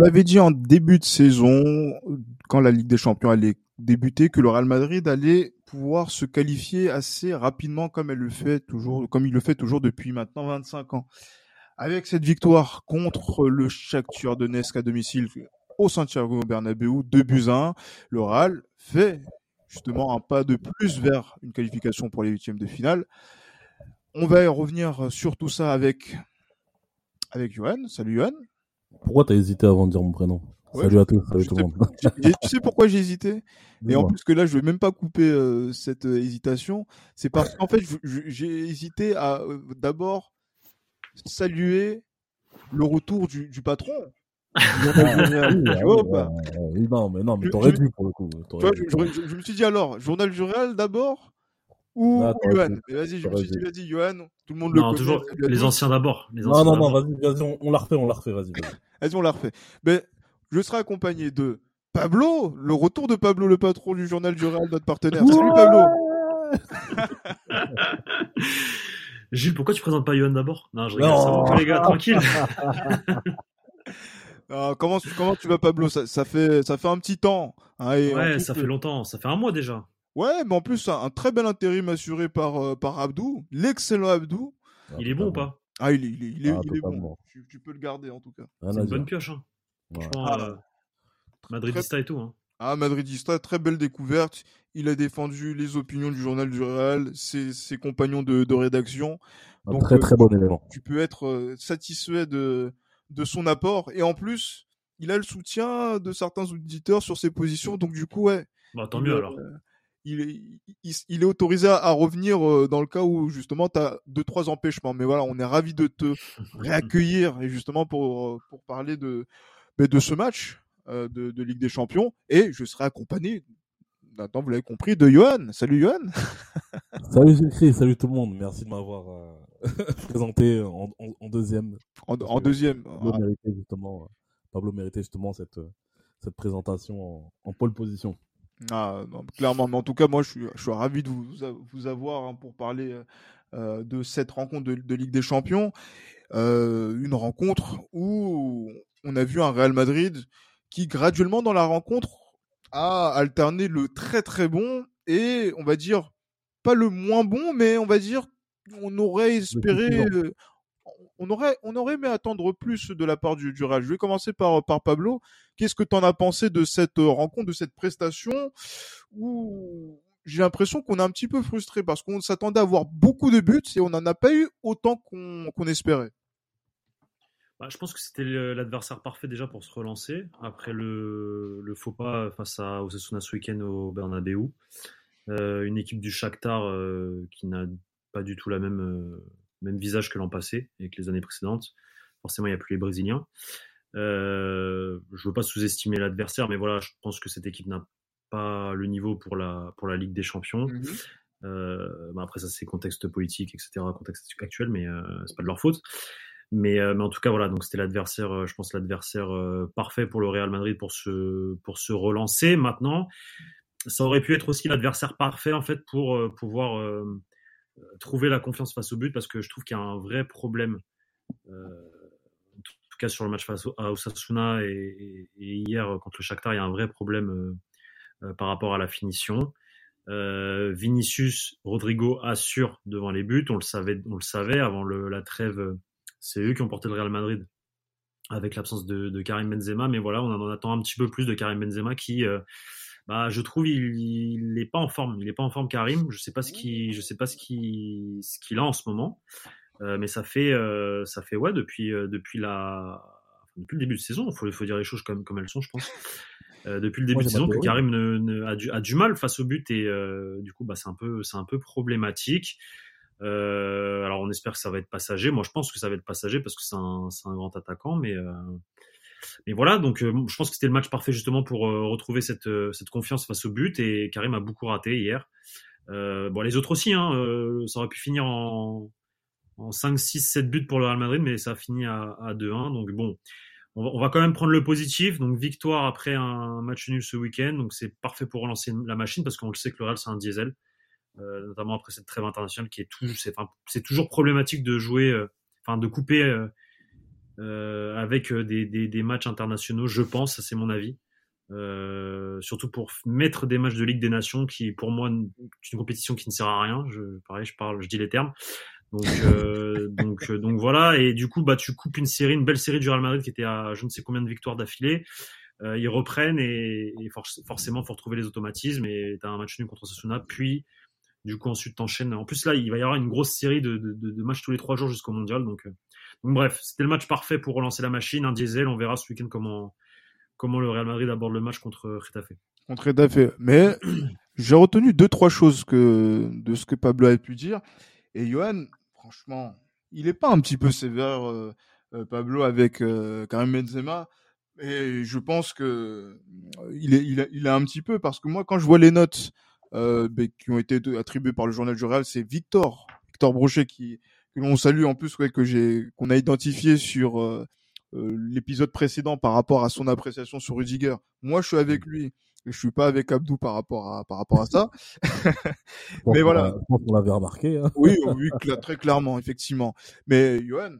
On l'avait dit en début de saison, quand la Ligue des Champions allait débuter, que le Real Madrid allait pouvoir se qualifier assez rapidement comme le fait toujours, comme il le fait toujours depuis maintenant 25 ans. Avec cette victoire contre le Shakhtar Donetsk à domicile au Santiago Bernabéu, 2 buts à 1, le Real fait justement un pas de plus vers une qualification pour les huitièmes de finale. On va revenir sur tout ça avec avec Johan. Salut Johan. Pourquoi t'as hésité avant de dire mon prénom? Salut à tous, salut tout le monde. tu sais pourquoi j'ai hésité? Et en plus que là, je vais même pas couper euh, cette euh, hésitation. C'est parce qu'en fait, j'ai hésité à euh, d'abord saluer le retour du, du patron. non, mais non, mais t'aurais dû pour le coup. je, je, me suis dit alors, journal du Real d'abord? Ou Johan Vas-y, je me suis dit, vas-y, Johan, tout le monde le connaît. toujours les anciens d'abord. Non, non, non, vas-y, vas on, on la refait, on la refait, vas-y. Vas-y, on la refait. Mais je serai accompagné de Pablo, le retour de Pablo, le patron du journal du Real, notre partenaire. Salut Pablo Gilles, pourquoi tu présentes pas Johan d'abord? Non, je regarde ça, les gars, tranquille. comment, comment tu vas Pablo? Ça, ça, fait, ça fait un petit temps. Hein, ouais, ça fait longtemps, ça fait un mois déjà. Ouais, mais en plus, un, très bel intérim assuré par, euh, par Abdou, l'excellent Abdou. Il est bon ou pas? Ah, il est, il est, il est, ah, bon. Tu, peux le garder en tout cas. C'est une bonne pioche. Hein. Ah, euh, Madridista et tout. Hein. Ah, Madridista, très belle découverte. Il a défendu les opinions du journal du Real, ses, ses compagnons de, de rédaction. Un Donc, très très bon élément. Tu peux être euh, satisfait de, de son apport. Et en plus, il a le soutien de certains auditeurs sur ses positions. Donc du coup, ouais. Bah, tant mieux alors. Il, est, il, est autorisé à, revenir euh, dans le cas où justement tu as deux trois empêchements. Mais voilà, on est ravi de te réaccueillir et justement pour pour parler de de ce match euh, de, Ligue des Champions. Et je serai accompagné, maintenant vous l'avez compris, de Johan. Salut Johan Salut salut tout le monde. Merci de m'avoir euh, présenté en, deuxième. En, deuxième. Pablo, méritait justement, Pablo méritait justement cette, cette présentation en, pole position. Ah, clairement, mais en tout cas, moi, je suis, je suis ravi de vous, vous avoir hein, pour parler euh, de cette rencontre de, de Ligue des Champions. une rencontre où on a vu un Real Madrid qui graduellement dans la rencontre a alterné le très très bon et on va dire pas le moins bon, mais on va dire on aurait espéré, euh, on aurait aimé attendre plus de la part du, du Real. Je vais commencer par Pablo. Qu'est-ce que tu en as pensé de cette euh, rencontre, de cette prestation? Où j'ai l'impression qu'on est un petit peu frustré parce qu'on s'attendait à avoir beaucoup de buts et on n'en a pas eu autant qu'on espérait. Bah, je pense que c'était l'adversaire parfait déjà pour se relancer après le, faux pas face à Osasuna ce week-end au Bernabeu. Euh, une équipe du Shakhtar euh, qui n'a pas du tout la même, même visage que l'an passé et que les années précédentes. Forcément, il n'y a plus les Brésiliens. je ne veux pas sous-estimer l'adversaire, mais voilà, je pense que cette équipe n'a pas le niveau pour la, pour la Ligue des Champions. Mmh bah, après, ça, c'est contexte politique, etc., contexte actuel, mais c'est pas de leur faute. Mais, euh, mais, en tout cas, voilà, donc c'était l'adversaire, euh, je pense, l'adversaire euh, parfait pour le Real Madrid pour se, pour se relancer. Maintenant, ça aurait pu être aussi l'adversaire parfait, en fait, pour pouvoir trouver la confiance face au but, parce que je trouve qu'il y a un vrai problème, en tout cas sur le match face à Osasuna et, hier contre le Shakhtar, il y a un vrai problème par rapport à la finition. Vinicius, Rodrigo assure devant les buts, on le savait, on le savait avant le, la trêve c'est eux qui ont porté le Real Madrid avec l'absence de, Karim Benzema. Mais voilà, on en attend un petit peu plus de Karim Benzema qui, euh, bah, je trouve, il n'est pas en forme. Il n'est pas en forme, Karim. Je sais pas ce qui, je sais pas ce qui, ce qu'il a en ce moment. Euh, mais ça fait, euh, ça fait ouais depuis, depuis la, depuis le début de saison. Il faut, faut dire les choses comme, comme elles sont, je pense. depuis le début de saison, que Karim ne, a, du, a, du, mal face au but et du coup, bah, c'est un peu, c'est un peu problématique. Euh, alors on espère que ça va être passager. Moi je pense que ça va être passager parce que c'est un, un, grand attaquant, mais euh, mais voilà. Donc euh, je pense que c'était le match parfait justement pour euh, retrouver cette, cette confiance face au but et Karim a beaucoup raté hier. bon les autres aussi, hein, ça aurait pu finir en, en 5, 6, 7 buts pour le Real Madrid, mais ça a fini à, à 2-1. Donc bon, on va, quand même prendre le positif. Donc victoire après un match nul ce week-end. Donc c'est parfait pour relancer la machine parce qu'on le sait que le Real c'est un diesel. Euh, notamment après cette trêve internationale qui est toujours, c'est, toujours problématique de jouer, euh, enfin de couper avec des, des, des, matchs internationaux, je pense, c'est mon avis. surtout pour mettre des matchs de Ligue des Nations qui, pour moi, est une compétition qui ne sert à rien. Je, pareil, je parle, je dis les termes. Donc, euh, donc, donc voilà. Et du coup, bah, tu coupes une série, une belle série du Real Madrid qui était à je ne sais combien de victoires d'affilée. Euh, ils reprennent et, et forcément, faut retrouver les automatismes. Et tu as un match nul contre Sasuna. Puis, du coup, ensuite, t'enchaînes. En plus, là, il va y avoir une grosse série de, de, de matchs tous les trois jours jusqu'au mondial. Donc, euh, bref, c'était le match parfait pour relancer la machine. Un diesel. On verra ce week-end comment, comment le Real Madrid aborde le match contre Retafe. Contre Retafe. Mais j'ai retenu deux, trois choses de ce que Pablo a pu dire. Et Johan, franchement, il est pas un petit peu sévère, euh, euh, Pablo, avec euh, Karim Benzema. Et je pense que il est, a un petit peu parce que moi, quand je vois les notes ben, qui ont été attribuées par le journal du Real, c'est Victor, Victor Brochet qui que l'on salue en plus, ouais, que j'ai qu'on a identifié sur l'épisode précédent par rapport à son appréciation sur Rudiger. Moi, je suis avec lui je suis pas avec Abdou par rapport à par rapport à ça. mais voilà. Je pense qu'on l'avait remarqué. Hein. oui, oui, très clairement, effectivement. Mais Johan,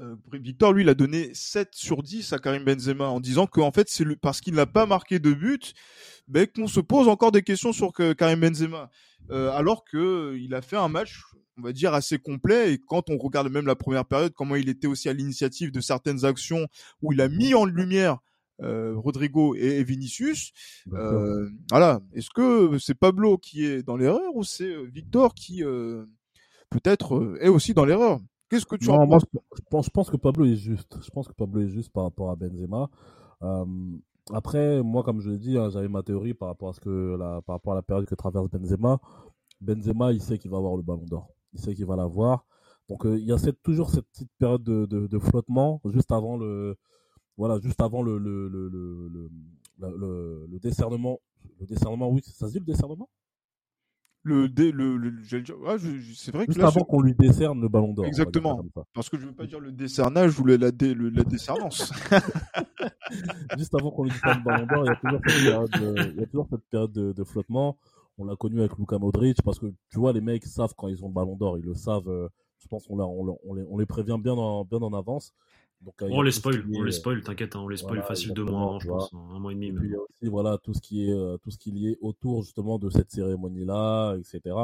euh, Victor, lui, il a donné 7 sur 10 à Karim Benzema en disant qu'en fait, c'est parce qu'il n'a pas marqué de but, ben, qu'on se pose encore des questions sur que Karim Benzema. Euh, alors que il a fait un match, on va dire, assez complet. Et quand on regarde même la première période, comment il était aussi à l'initiative de certaines actions où il a mis en lumière euh, Rodrigo et, Vinicius. Euh, voilà. Est-ce que c'est Pablo qui est dans l'erreur ou c'est euh, Victor qui peut-être est aussi dans l'erreur? Qu'est-ce que tu en penses? je pense, je pense que Pablo est juste. Je pense que Pablo est juste par rapport à Benzema. après, moi, comme je l'ai dit, hein, j'avais ma théorie par rapport à ce que la, par rapport à la période que traverse Benzema. Benzema, il sait qu'il va avoir le Ballon d'Or. Il sait qu'il va l'avoir. Donc, il y a cette, toujours cette petite période de, de flottement juste avant le, voilà, juste avant le, le, le, le, le, le décernement. Le décernement, oui, ça se dit le décernement? Le, dé, le, le ah, c'est vrai que juste avant qu'on lui décerne le ballon d'or. Exactement. Parce que je veux pas dire le décernage ou la, dé, la décernance. juste avant qu'on lui décerne le ballon d'or, il y a toujours cette période, de, il y a toujours cette période de, de flottement. On l'a connu avec Luka Modric parce que tu vois, les mecs savent quand ils ont le ballon d'or, ils le savent. Euh, je pense qu'on on, on, les, on les prévient bien en, bien en avance. Euh, on, les spoil, on les spoil, t'inquiète, hein, on les spoil facile deux mois, je pense, un mois et demi. Et puis il y a aussi voilà tout ce qui est euh, tout ce qui est lié autour justement de cette cérémonie là, etc.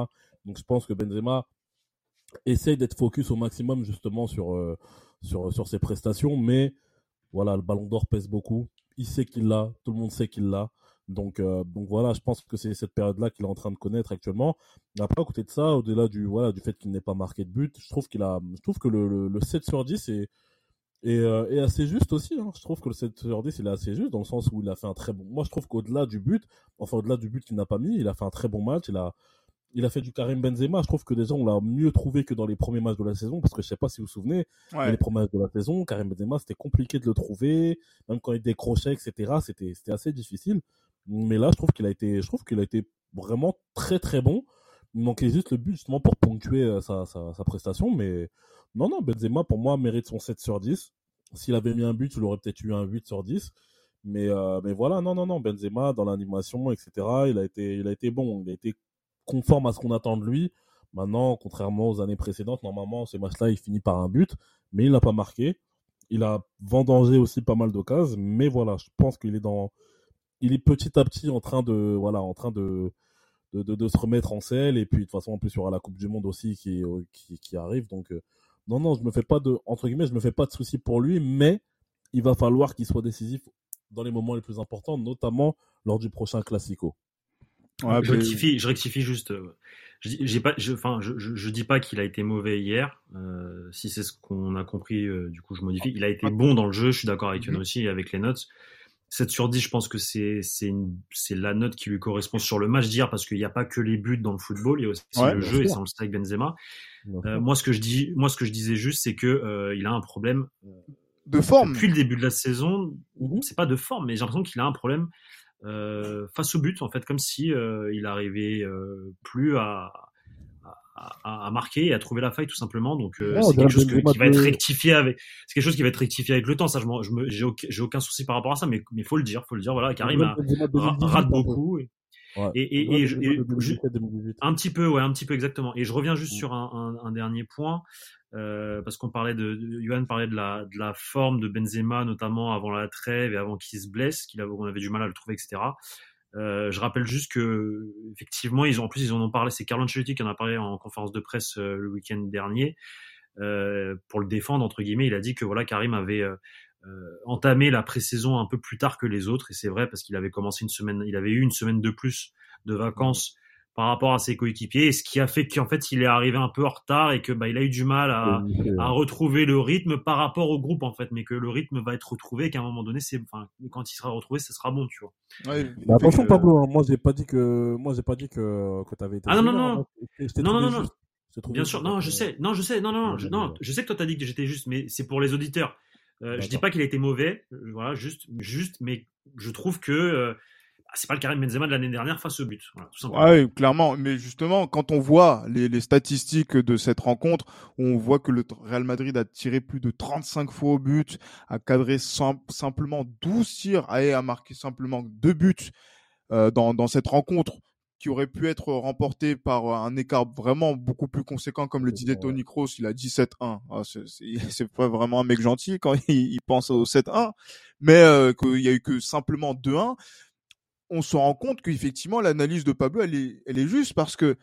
Donc je pense que Benzema essaye d'être focus au maximum justement sur euh, sur sur ses prestations, mais voilà le Ballon d'Or pèse beaucoup. Il sait qu'il l'a, tout le monde sait qu'il l'a. Donc, donc voilà, je pense que c'est cette période-là qu'il est en train de connaître actuellement. Après, à côté de ça, au-delà du voilà du fait qu'il n'ait pas marqué de but, je trouve qu'il a, je trouve que le, le, le 7 sur 10 est et, euh, et, assez juste aussi. Hein. Je trouve que le 7 sur 10, il est assez juste dans le sens où il a fait un très bon. Moi, je trouve qu'au-delà du but, enfin au-delà du but qu'il n'a pas mis, il a fait un très bon match. Il a, il a fait du Karim Benzema. Je trouve que déjà on l'a mieux trouvé que dans les premiers matchs de la saison parce que je sais pas si vous vous souvenez, les premiers matchs de la saison, Karim Benzema, c'était compliqué de le trouver, même quand il décrochait, etc. C'était, c'était assez difficile. Mais là, je trouve qu'il a été, je trouve qu'il a été vraiment très très bon. Il manquait juste le but justement pour ponctuer euh, sa, sa, sa prestation, mais non, non, Benzema, pour moi, mérite son 7 sur 10. S'il avait mis un but, il aurait peut-être eu un 8 sur 10. Mais, euh, mais voilà, non, non, non, Benzema, dans l'animation, etc., il a, été, il a été bon. Il a été conforme à ce qu'on attend de lui. Maintenant, contrairement aux années précédentes, normalement, ces matchs-là, il finit par un but, mais il n'a pas marqué. Il a vendangé aussi pas mal d'occasions, mais voilà, je pense qu'il est dans, il est petit à petit en train de, voilà, en train de, de, de, se remettre en selle. Et puis, de toute façon, en plus, il y aura la Coupe du Monde aussi qui, qui, qui arrive. Donc, euh, non, non, je me fais pas de, entre guillemets, je me fais pas de soucis pour lui, mais il va falloir qu'il soit décisif dans les moments les plus importants, notamment lors du prochain Classico. je, rectifie, je rectifie juste. Euh, j'ai pas, je, enfin, je, je, dis pas qu'il a été mauvais hier. Euh, si c'est ce qu'on a compris, euh, du coup, je modifie. Il a été bon dans le jeu. Je suis d'accord avec Yann mhm. aussi avec les notes. 7 sur 10, je pense que c'est c'est la note qui lui correspond sur le match d'hier parce qu'il n'y a pas que les buts dans le football, il y a aussi le jeu et c'est le strike Benzema. Euh, moi ce que je dis moi ce que je disais juste c'est que euh, il a un problème euh, de forme depuis le début de la saison, mhm. c'est pas de forme mais j'ai l'impression qu'il a un problème face au but en fait comme si il arrivait plus à à, marquer et à trouver la faille tout simplement. Donc euh, c'est quelque chose qui va être rectifié avec, c'est quelque chose qui va être rectifié avec le temps. Ça, je, j'ai aucun, aucun, souci par rapport à ça, mais il faut le dire, faut le dire. Voilà, Karim a, rate beaucoup. Et, et, et, un petit peu, ouais, un petit peu exactement. Et je reviens juste mm. sur un, un, un, dernier point. euh, parce qu'on parlait de, Johan parlait de la, de la forme de Benzema, notamment avant la trêve et avant qu'il se blesse, qu'il avait, on avait du mal à le trouver, etc. Euh, je rappelle juste que effectivement, ils ont en plus ils en ont parlé. C'est Carlo Ancelotti qui en a parlé en conférence de presse euh, le week-end dernier euh, pour le défendre entre guillemets. Il a dit que voilà Karim avait euh, entamé la pré-saison un peu plus tard que les autres et c'est vrai parce qu'il avait commencé une semaine, il avait eu une semaine de plus de vacances par rapport à ses coéquipiers, et ce qui a fait qu'en fait il est arrivé un peu en retard et que bah, il a eu du mal à, à, retrouver le rythme par rapport au groupe en fait, mais que le rythme va être retrouvé et qu'à un moment donné, c'est, enfin, quand il sera retrouvé, ça sera bon, tu vois. Ouais, bah, attention Pablo, hein, moi j'ai pas dit que, moi j'ai pas dit que que t'avais été. Ah non non non, non non non. Bien sûr, non, je sais, non, je sais, non, non, non, je, non, je sais que toi t'as dit que j'étais juste, mais c'est pour les auditeurs. Euh, je dis pas qu'il a été mauvais, euh, voilà, juste, juste, mais je trouve que euh, c'est pas le Karim Benzema de l'année dernière face au but. Voilà, tout simplement. Ouais, clairement. Mais justement, quand on voit les, les, statistiques de cette rencontre, on voit que le Real Madrid a tiré plus de 35 fois au but, a cadré simplement 12 tirs, et a marqué simplement deux buts euh, dans, dans cette rencontre qui aurait pu être remporté par un écart vraiment beaucoup plus conséquent, comme le disait Tony Kroos, il a 17-1. Ah, c'est pas vraiment un mec gentil quand il, il pense au 7-1, mais euh, qu'il y a eu que simplement 2-1 on se rend compte qu'effectivement l'analyse de Pablo elle est, elle est juste parce que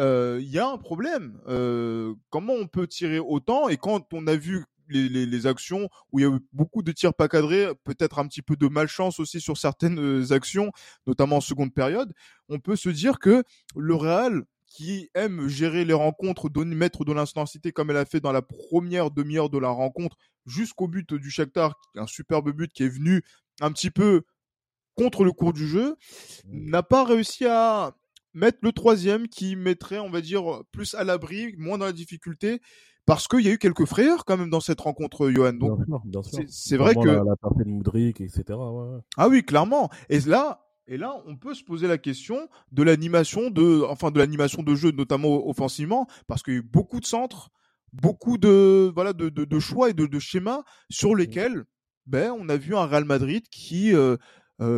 euh, il y a un problème. Euh, comment on peut tirer autant et quand on a vu les, les, les, actions où il y a eu beaucoup de tirs pas cadrés, peut-être un petit peu de malchance aussi sur certaines euh, actions, notamment en seconde période, on peut se dire que le Real qui aime gérer les rencontres, donner, mettre de l'intensité comme elle a fait dans la première demi-heure de la rencontre jusqu'au but du Shakhtar, un superbe but qui est venu un petit peu contre le cours du jeu, mmh. n'a pas réussi à mettre le troisième qui mettrait, on va dire, plus à l'abri, moins dans la difficulté, parce qu'il y a eu quelques frayeurs quand même dans cette rencontre, Johan. Donc, c'est vrai que la, partie de Moudric, etc. Ouais, Ah oui, clairement. Et là, et là, on peut se poser la question de l'animation de, enfin, de l'animation de jeu, notamment offensivement, parce qu'il y a eu beaucoup de centres, beaucoup de, voilà, de, de, de choix et de, de schémas sur mmh. lesquels, ben, on a vu un Real Madrid qui euh,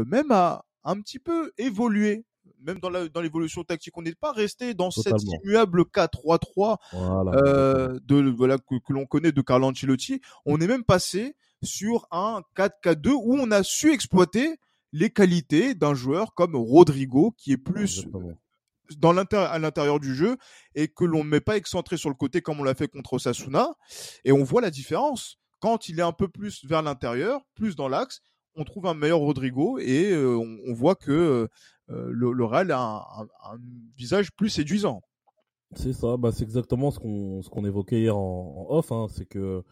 même à un petit peu évoluer même dans, la, dans l'évolution tactique. On n'est pas resté dans cette immuable 4-3-3 euh, de voilà que, que l'on connaît de Carlo Ancelotti. On est même passé sur un 4-4-2 où on a su exploiter les qualités d'un joueur comme Rodrigo qui est plus dans à l'intérieur du jeu et que l'on ne met pas excentré sur le côté comme on l'a fait contre Sasuna et on voit la différence. Quand il est un peu plus vers l'intérieur, plus dans l'axe, on trouve un meilleur Rodrigo et euh, on, voit que euh, le, Real a un, visage plus séduisant. C'est ça, bah c'est exactement ce qu'on ce qu'on évoquait hier en, off, hein. c'est que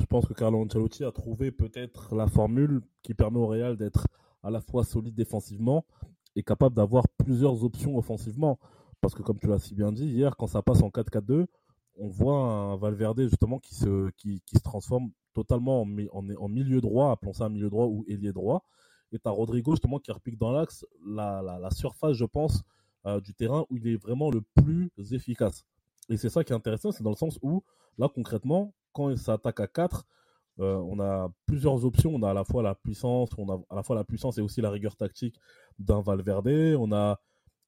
je pense que Carlo Ancelotti a trouvé peut-être la formule qui permet au Real d'être à la fois solide défensivement et capable d'avoir plusieurs options offensivement. Parce que comme tu l'as si bien dit hier, quand ça passe en 4-4-2, on voit un Valverde justement qui se, qui, qui se transforme totalement en, en, milieu droit, appelons ça un milieu droit ou ailier droit. Et tu as Rodrigo justement qui repique dans l'axe la, la, la, surface, je pense, euh, du terrain où il est vraiment le plus efficace. Et c'est ça qui est intéressant, c'est dans le sens où, là concrètement, quand il s'attaque à 4, euh, on a plusieurs options. On a à la fois la puissance, on a à la fois la puissance et aussi la rigueur tactique d'un Valverde. On a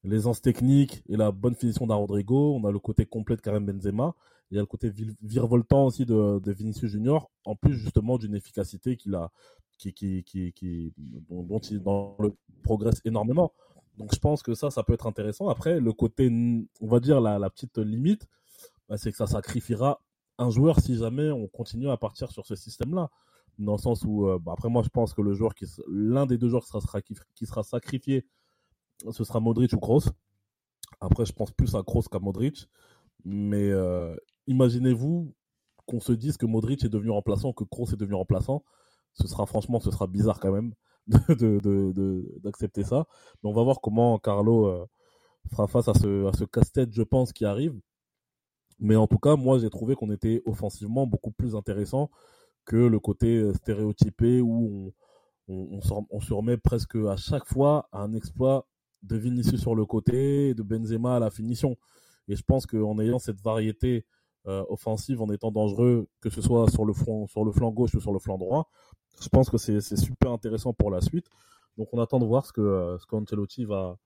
l'aisance technique et la bonne finition d'un Rodrigo. On a le côté complet de Karim Benzema. Il y a le côté virevoltant aussi de, Vinicius Junior, en plus justement d'une efficacité qu'il a, qui, qui, qui, dont, il progresse énormément. Donc je pense que ça, ça peut être intéressant. Après, le côté, on va dire la, la petite limite, bah, c'est que ça sacrifiera un joueur si jamais on continue à partir sur ce système-là. Dans le sens où, euh, bah, après moi, je pense que le joueur qui, l'un des deux joueurs qui sera, qui sera sacrifié ce sera Modric ou Kroos. Après, je pense plus à Kroos qu'à Modric. Mais euh, imaginez-vous qu'on se dise que Modric est devenu remplaçant, que Kroos est devenu remplaçant. Ce sera franchement, ce sera bizarre quand même d'accepter ça. Mais on va voir comment Carlo euh, fera face à ce, casse-tête, je pense, qui arrive. Mais en tout cas, moi, j'ai trouvé qu'on était offensivement beaucoup plus intéressant que le côté euh, stéréotypé où on, on, se remet presque à chaque fois à un exploit de Vinicius sur le côté de Benzema à la finition. Et je pense qu'en ayant cette variété euh, offensive, en étant dangereux, que ce soit sur le, front, sur le flanc gauche ou sur le flanc droit, je pense que c'est super intéressant pour la suite. Donc on attend de voir ce que, euh, ce va,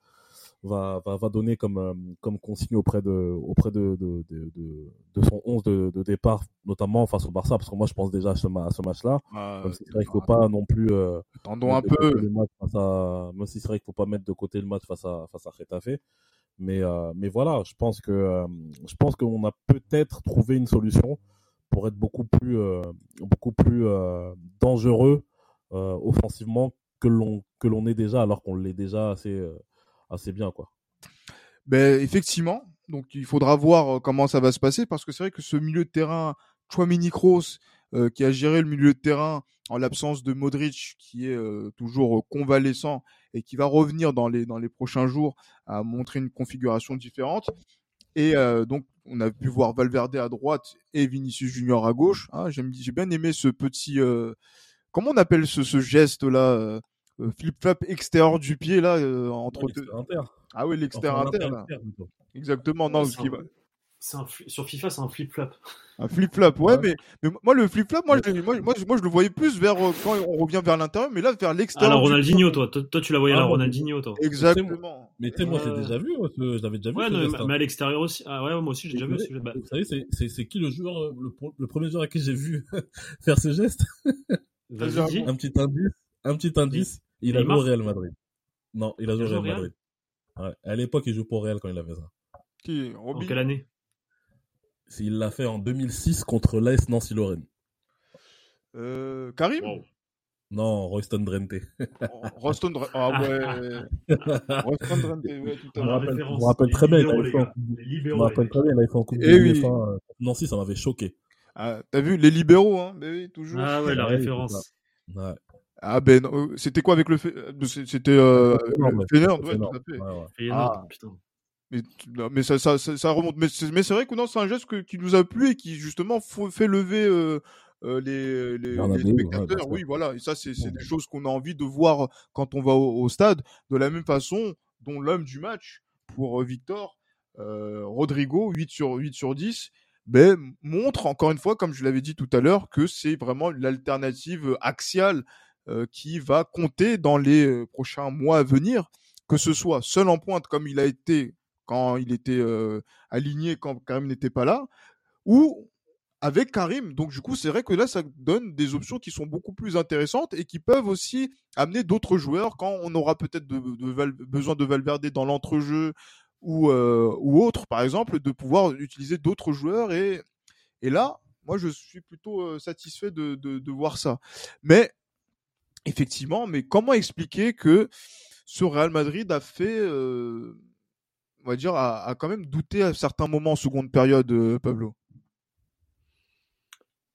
va, va, va donner comme, euh, comme consigne auprès de, auprès de, de, de, de, son 11 de, de, départ, notamment face au Barça, parce que moi je pense déjà à ce, à ce match-là. Même si c'est vrai qu'il faut pas non plus. Euh, Attendons un peu. à, même si c'est vrai qu'il faut pas mettre de côté le match face à, face à Retafe. Mais, euh, mais voilà, je pense que euh, je pense qu'on a peut-être trouvé une solution pour être beaucoup plus, euh, beaucoup plus dangereux offensivement que l'on que l'on est déjà, alors qu'on l'est déjà assez assez bien quoi. Ben effectivement, donc il faudra voir comment ça va se passer parce que c'est vrai que ce milieu de terrain Chouamini Kroos euh, qui a géré le milieu de terrain en l'absence de Modric qui est euh, toujours convalescent et qui va revenir dans les dans les prochains jours à montrer une configuration différente. Et euh, donc on a pu voir Valverde à droite et Vinicius Junior à gauche. Hein, j'ai bien aimé ce petit comment on appelle ce, ce geste là flip-flap extérieur du pied là entre deux. Ah oui, l'extérieur inter. Exactement. Non, ce qui va sur FIFA, c'est un flip-flop. Un flip-flop, ouais, Mais, mais, moi, le flip-flop, moi, moi, moi, moi, je le voyais plus vers euh, quand on revient vers l'intérieur, mais là, vers l'extérieur. Alors, Ronaldinho, toi. toi. tu la voyais à la ah, Ronaldinho, toi. Exactement. Mais tu sais, moi, j'ai déjà vu, je l'avais déjà vu. Ouais, non, mais, à l'extérieur aussi. Ah ouais, moi aussi, j'ai déjà vu. Vous savez, c'est qui le joueur, euh, le, premier joueur à qui j'ai vu faire ce geste? Un petit indice. Un petit indice. Il a joué au Real Madrid. Non, il a joué au Real Madrid. Ouais. À l'époque, il joue pour Real quand il avait ça. Qui? En quelle année? Il l'a fait en 2006 contre l'AS Nancy-Lorraine. Euh, Karim? Non, Royston Drenthe. Royston Drenthe. Ah ouais. Royston Drenthe, ouais, tout à l'heure. Je me rappelle très bien, il avait fait en Coupe de oui. Euh, Nancy, ça m'avait choqué. Ah, T'as vu, les libéraux, hein oui, toujours. Ah ouais, la référence. Ouais. Ah ben, euh, c'était quoi avec le C'était euh, Feyenoord, ouais, tout à fait. Ah, putain. Mais, mais ça, ça, ça, remonte. Mais c'est, vrai que non, c'est un geste qui nous a plu et qui justement fait lever euh, euh, les, les, les spectateurs. oui, voilà. Et ça, c'est, des choses qu'on a envie de voir quand on va au, stade. De la même façon dont l'homme du match pour euh, Victor, euh, Rodrigo, 8 sur 8 sur 10, ben, montre encore une fois, comme je l'avais dit tout à l'heure, que c'est vraiment l'alternative axiale qui va compter dans les prochains mois à venir que ce soit seul en pointe comme il a été quand il était euh, aligné, quand Karim n'était pas là, ou avec Karim. Donc du coup, c'est vrai que là, ça donne des options qui sont beaucoup plus intéressantes et qui peuvent aussi amener d'autres joueurs quand on aura peut-être besoin de Valverde dans l'entrejeu ou, euh, ou autre, par exemple, de pouvoir utiliser d'autres joueurs. Et, là, moi, je suis plutôt euh, satisfait de, de, voir ça. Mais effectivement, mais comment expliquer que ce Real Madrid a fait on va dire, a, quand même douté à certains moments en seconde période, euh, Pablo?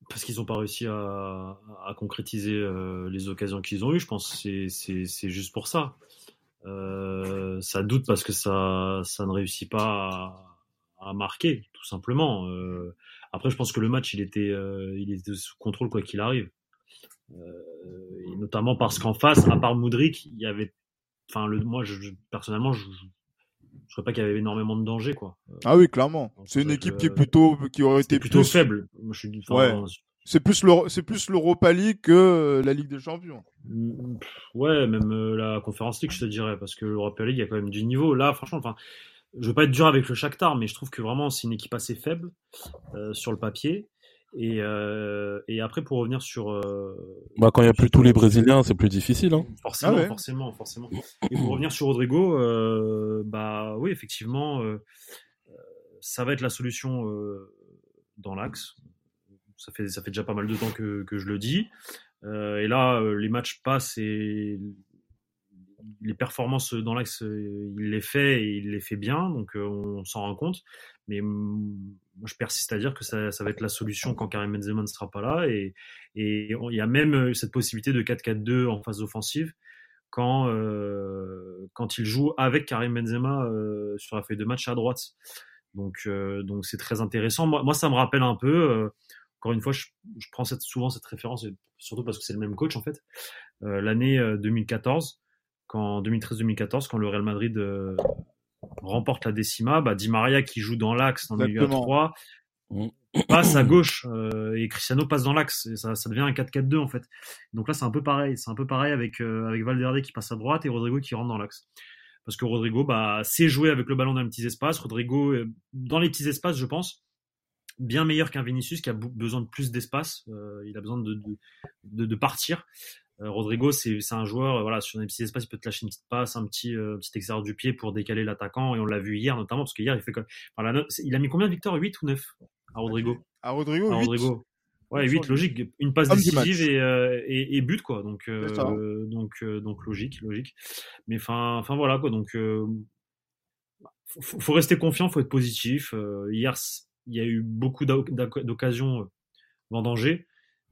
Parce qu'ils n'ont pas réussi à, concrétiser euh, les occasions qu'ils ont eues, je pense. C'est juste pour ça. Euh, ça doute parce que ça, ça ne réussit pas à, marquer, tout simplement. après, je pense que le match, il était, il était sous contrôle quoi qu'il arrive. Et notamment parce qu'en face, à part Moudric, il y avait, enfin, le, moi, je, personnellement, je, je crois pas qu'il y avait énormément de danger quoi. Ah oui, clairement. C'est une équipe qui est plutôt qui aurait été plutôt faible. Moi, je suis ouais. C'est plus le c'est plus l'Europa League que euh, la Ligue des Champions. Mm, ouais, même euh, la Conférence League, je te dirais, parce que l'Europa League, il y a quand même du niveau. Là, franchement, enfin, je veux pas être dur avec le Shakhtar, mais je trouve que vraiment c'est une équipe assez faible euh, sur le papier. Et, euh, et après, pour revenir sur. Euh, bah, quand il n'y a plus tous les Brésiliens, c'est plus difficile. Hein. Forcément, ah forcément, forcément. Et pour revenir sur Rodrigo, euh, bah oui, effectivement, ça va être la solution dans l'axe. Ça fait, ça fait déjà pas mal de temps que, que je le dis. et là, les matchs passent et les performances dans l'axe, il les fait et il les fait bien, donc on s'en rend compte. Mais moi, je persiste à dire que ça, va être la solution quand Karim Benzema ne sera pas là. Et, il y a même euh, cette possibilité de 4-4-2 en phase offensive quand, euh, quand il joue avec Karim Benzema euh, sur la feuille de match à droite. Donc, donc c'est très intéressant. Moi, ça me rappelle un peu. Encore une fois, je, prends souvent cette référence, surtout parce que c'est le même coach en fait. L'année 2014, quand 2013-2014, quand le Real Madrid remporte la décima, bah, Di Maria qui joue dans l'axe dans le milieu à 3 mm. passe à gauche euh, et Cristiano passe dans l'axe et ça, ça devient un 4-4-2 en fait. Donc là c'est un peu pareil, c'est un peu pareil avec euh, avec Valverde qui passe à droite et Rodrigo qui rentre dans l'axe. parce que Rodrigo bah, sait jouer avec le ballon dans les petits espaces. Rodrigo, dans les petits espaces, je pense, bien meilleur qu'un Vinicius qui a besoin de plus d'espace. il a besoin de, de, de partir. Euh, Rodrigo, c'est un joueur, voilà, sur des petits espaces, il peut te lâcher une petite passe, un petit, euh, petit extérieur du pied pour décaler l'attaquant. Et on l'a vu hier, notamment, parce qu'hier, il fait il a mis combien de victoires? 8 ou 9 à Rodrigo? À Rodrigo, à Rodrigo. Ouais, 8, logique. Une passe décisive et, euh, et, et, but, quoi. Donc, donc, donc, logique, logique. Mais enfin, enfin voilà, quoi. Donc, faut, faut, rester confiant, faut être positif. hier, il y a eu beaucoup d'occasions vendangées.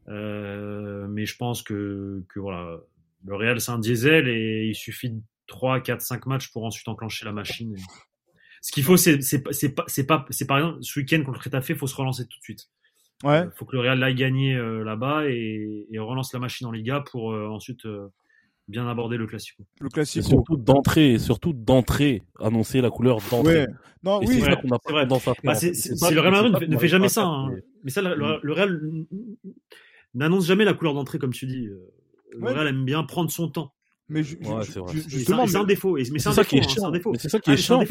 Euh, mais je pense que, que voilà, le Real c'est un diesel et il suffit de 3, 4, 5 matchs pour ensuite enclencher la machine. Ce qu'il faut, c'est c'est pas c'est pas c'est par exemple ce week-end contre le Crétafé, il faut se relancer tout de suite. Ouais. Il faut que le Real l'aille gagner euh, là-bas et, et, relance la machine en Liga pour euh, ensuite bien aborder le Classico. Le Classico. surtout d'entrée, surtout d'entrée, annoncer la couleur d'entrée. Ouais. Non, oui, c'est vrai. Bah, le Real Madrid ne fait jamais ça. Hein. Mais ça, le, le Real n'annonce jamais la couleur d'entrée, comme tu dis. Euh, le Real aime bien prendre son temps. Mais justement, c'est un, défaut. Mais c'est ça qui est chiant. C'est ça qui est chiant.